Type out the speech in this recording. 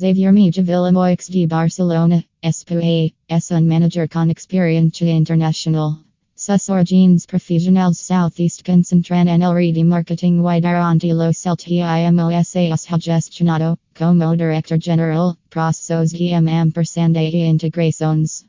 Xavier Mija Villamoix de Barcelona, espuè, es un manager con experiencia internacional. Sus origines profesionales Southeast concentran en el remarketing y durante los últimos años ha gestionado, como director general, procesos de ampersand e integraciones.